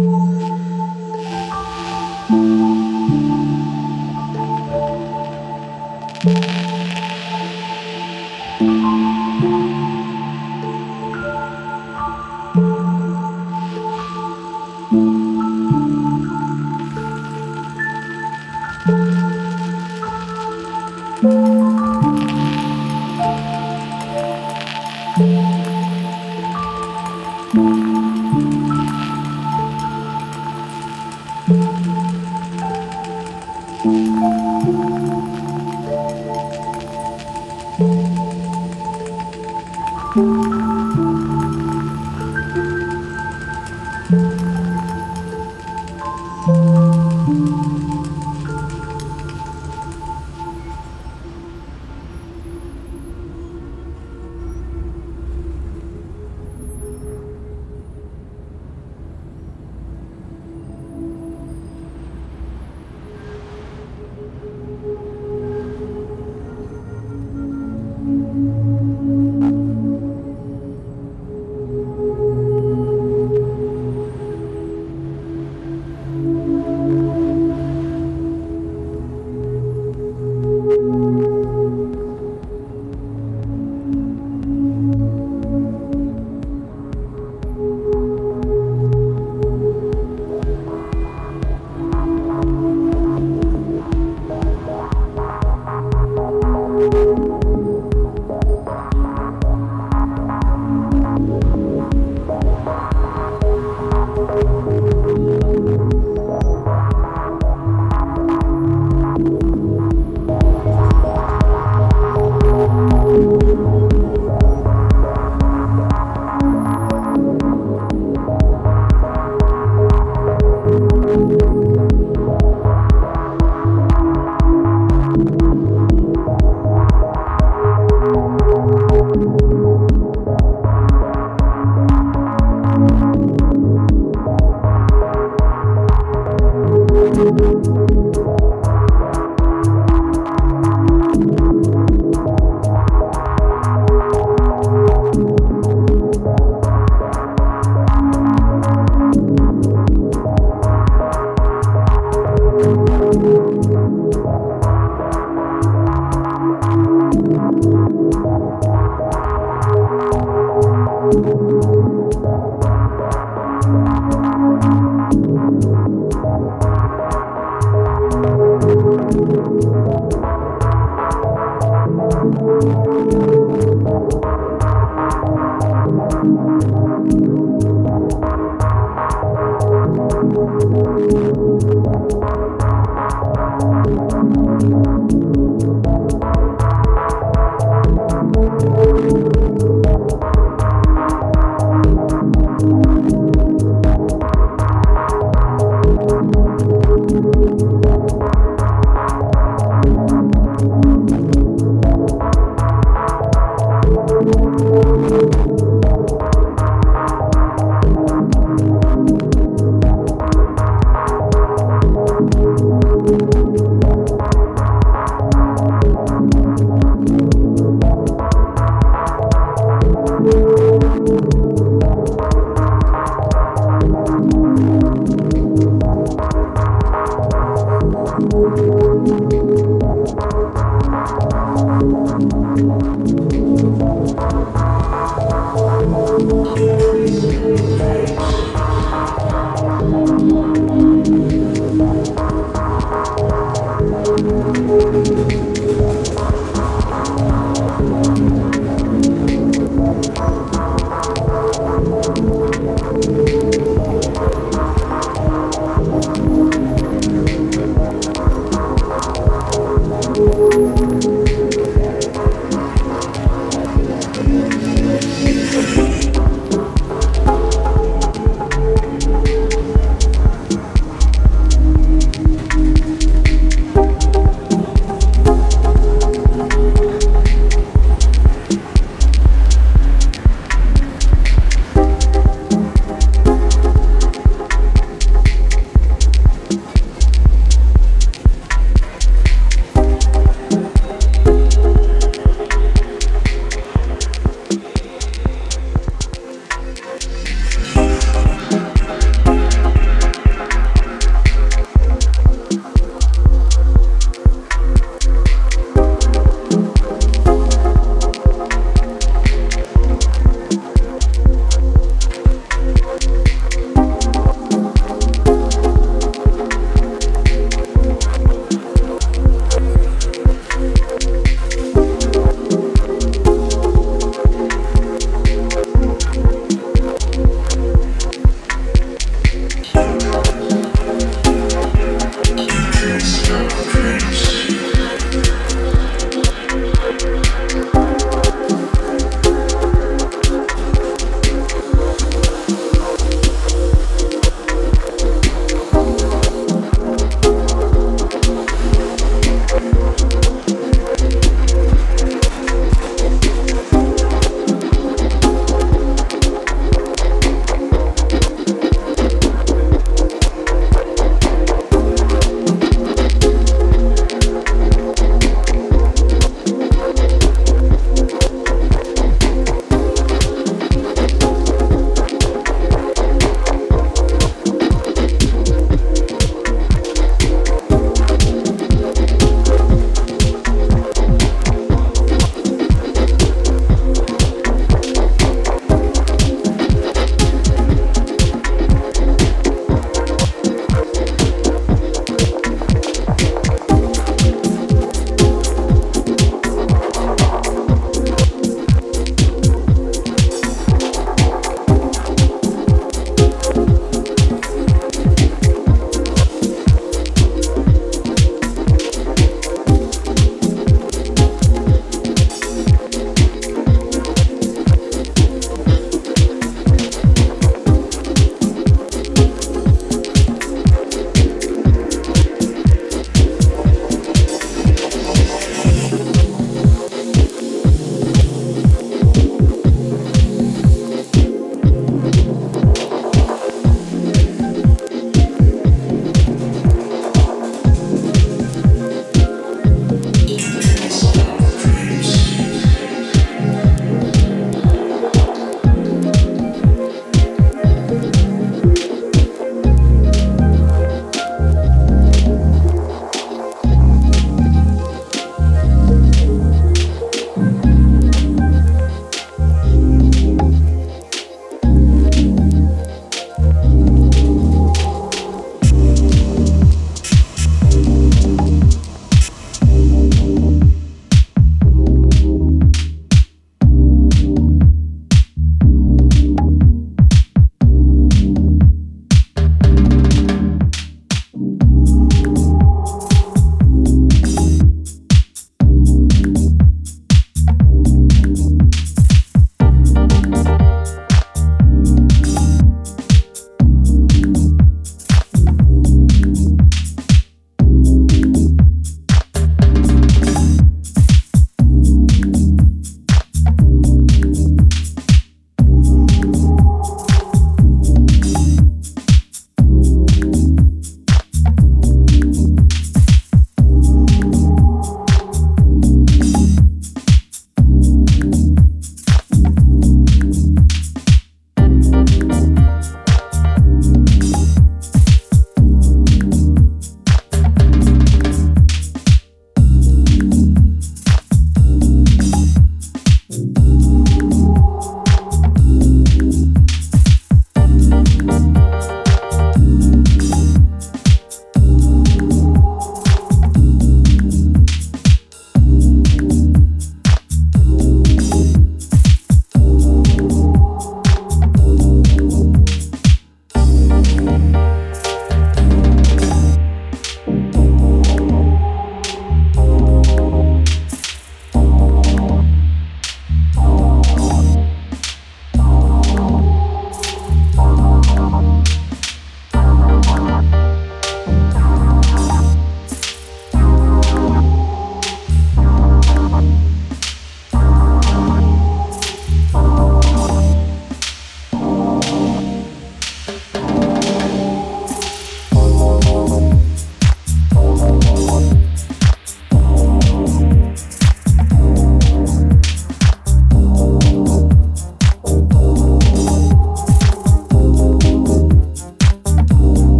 Thank.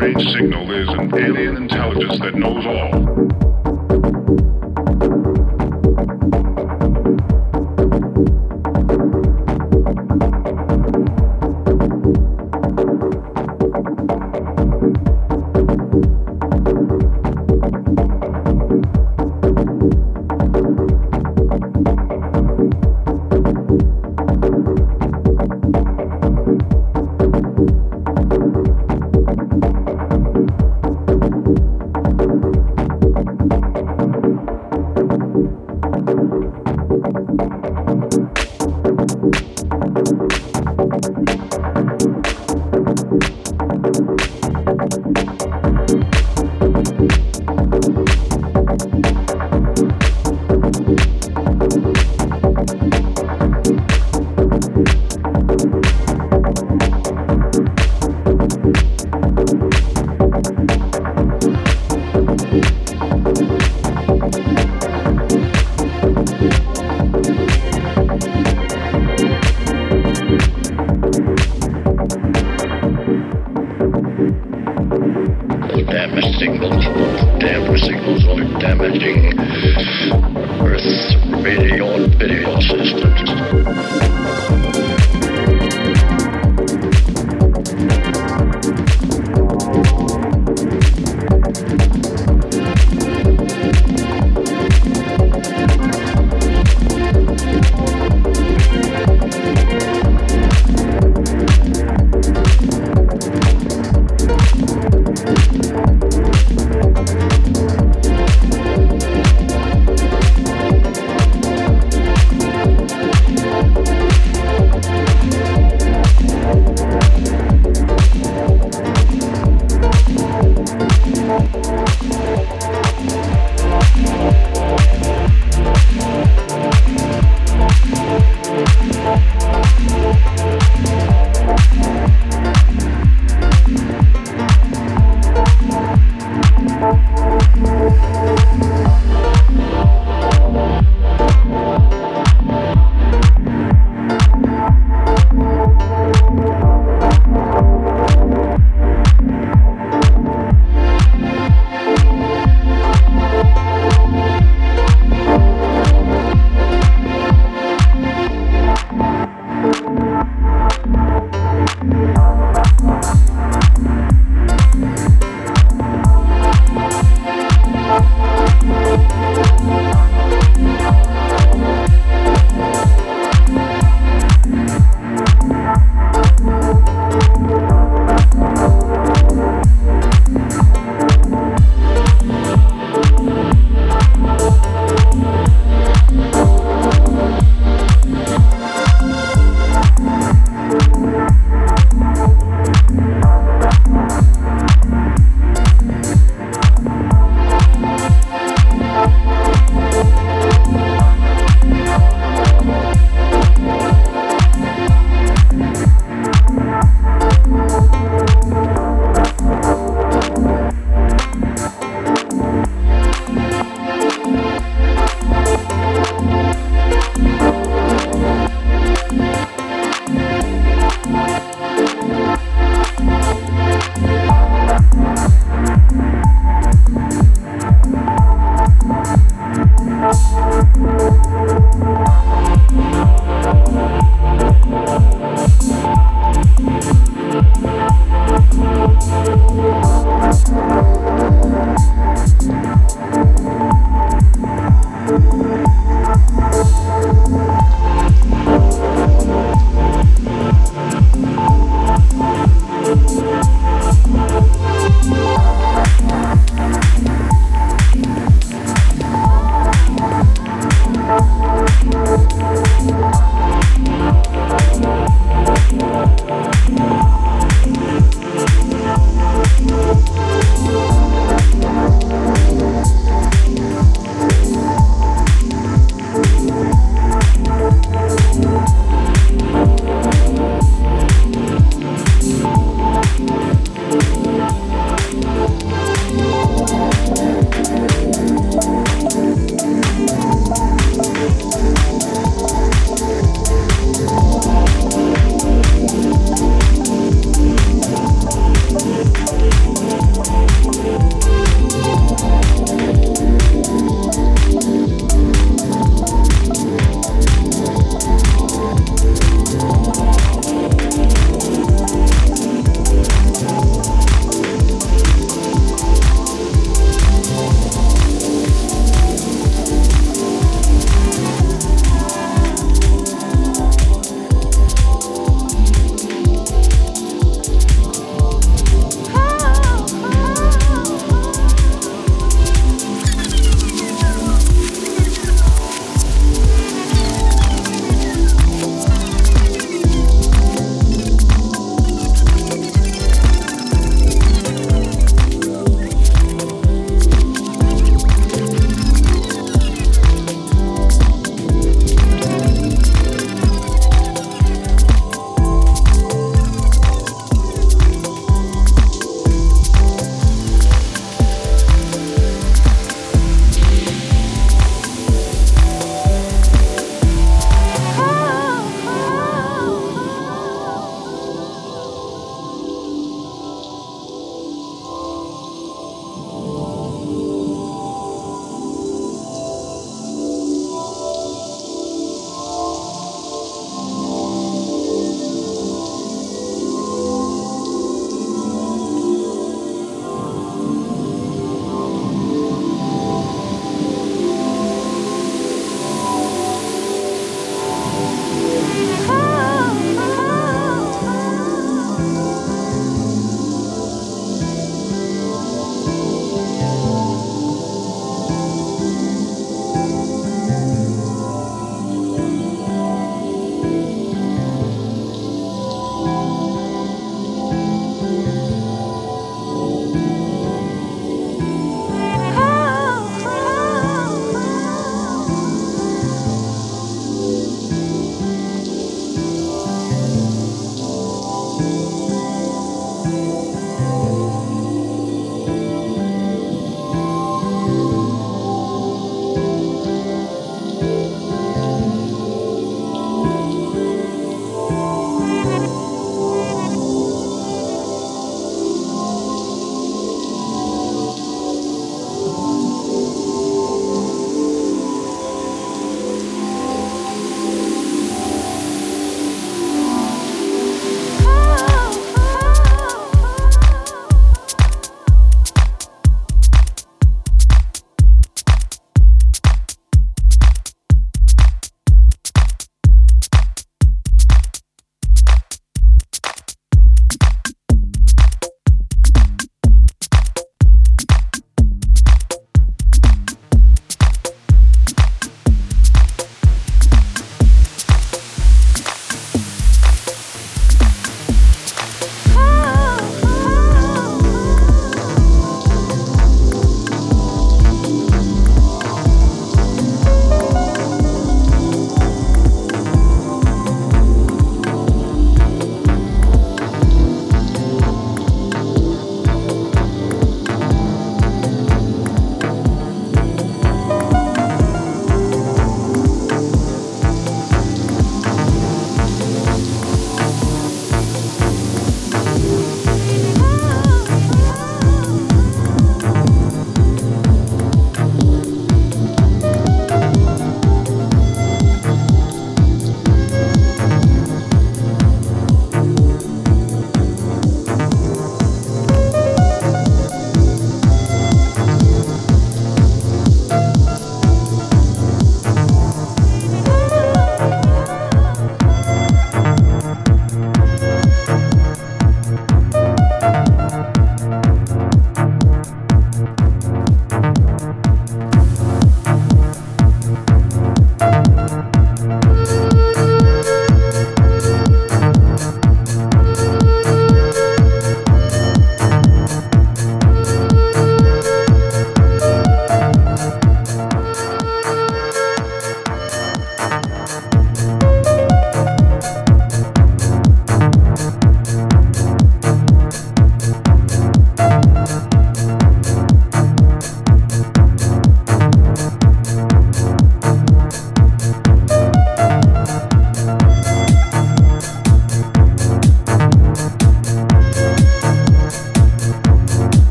Strange signal is an